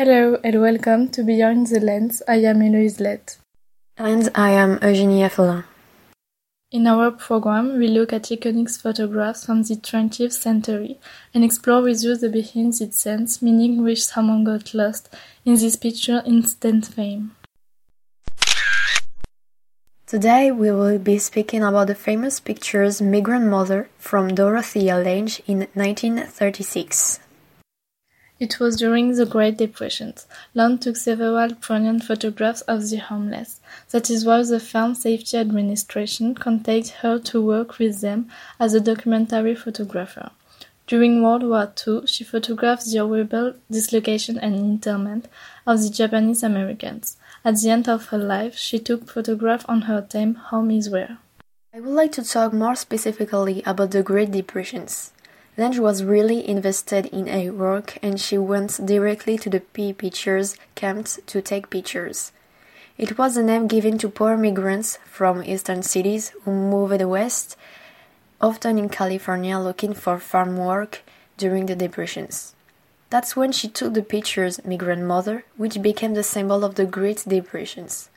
Hello and welcome to Beyond the Lens. I am Eloise Lett. And I am Eugenie Affelin. In our program, we look at iconic photographs from the 20th century and explore with you the behind the scenes meaning which someone got lost in this picture instant fame. Today we will be speaking about the famous pictures Migrant Mother from Dorothea Lange in 1936. It was during the Great Depression. Lange took several poignant photographs of the homeless. That is why the Farm Safety Administration contacted her to work with them as a documentary photographer. During World War II, she photographed the horrible dislocation and internment of the Japanese Americans. At the end of her life, she took photographs on her theme Home is Where. I would like to talk more specifically about the Great Depressions. Lange was really invested in her work and she went directly to the pea pickers camps to take pictures. It was a name given to poor migrants from eastern cities who moved west, often in California looking for farm work during the depressions. That's when she took the pictures Migrant Mother, which became the symbol of the Great Depressions.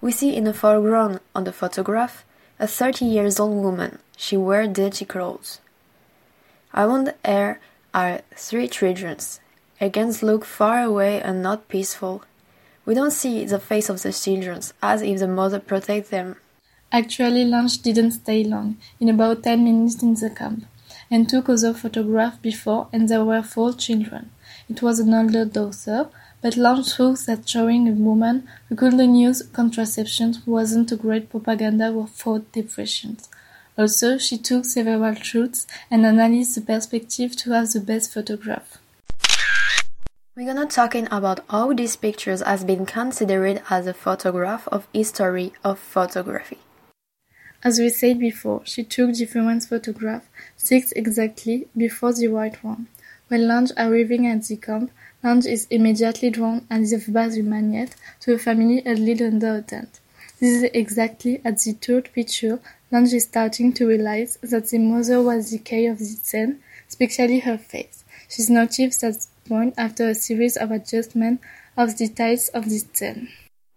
We see in the foreground on the photograph a 30 years old woman. She wear dirty clothes. I Around her are three children. Against look far away and not peaceful. We don't see the face of the children, as if the mother protect them. Actually, Lange didn't stay long, in about 10 minutes in the camp, and took other photographs before, and there were four children. It was an older daughter, but Lange thought that showing a woman who couldn't use contraception wasn't a great propaganda for depression. Also, she took several shoots and analyzed the perspective to have the best photograph. We're gonna talking about how these pictures has been considered as a photograph of history of photography. As we said before, she took different photographs, six exactly, before the white one. When Lange arriving at the camp, Lange is immediately drawn as if by the magnet to a family huddled under a tent. This is exactly at the third picture Lange is starting to realize that the mother was the key of the scene, especially her face. She's noticed that point after a series of adjustments of the details of the scene.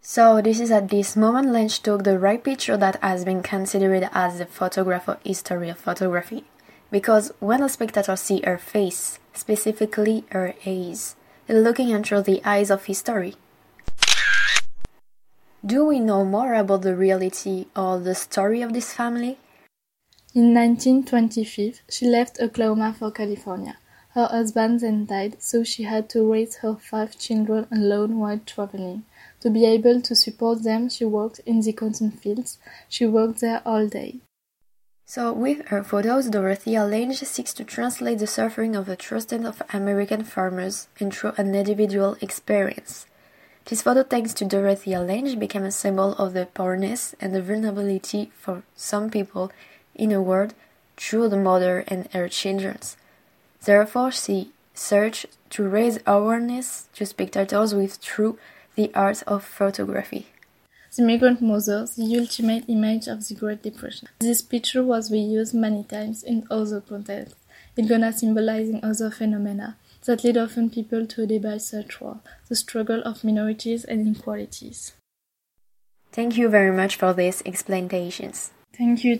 So this is at this moment Lange took the right picture that has been considered as the photograph of history of photography. Because when a spectator see her face, specifically her eyes, looking into the eyes of history. Do we know more about the reality or the story of this family? In 1925, she left Oklahoma for California. Her husband then died, so she had to raise her five children alone while traveling. To be able to support them, she worked in the cotton fields. She worked there all day. So, with her photos, Dorothea Lange seeks to translate the suffering of the thousands of American farmers into an individual experience. This photo, thanks to Dorothea Lange, became a symbol of the poorness and the vulnerability for some people in a world through the mother and her children. Therefore, she searched to raise awareness to spectators with through the art of photography. The Migrant Mother, the ultimate image of the Great Depression. This picture was reused many times in other contexts. It's gonna symbolizing other phenomena that lead often people to a debate such war, the struggle of minorities and inequalities. Thank you very much for these explanations. Thank you.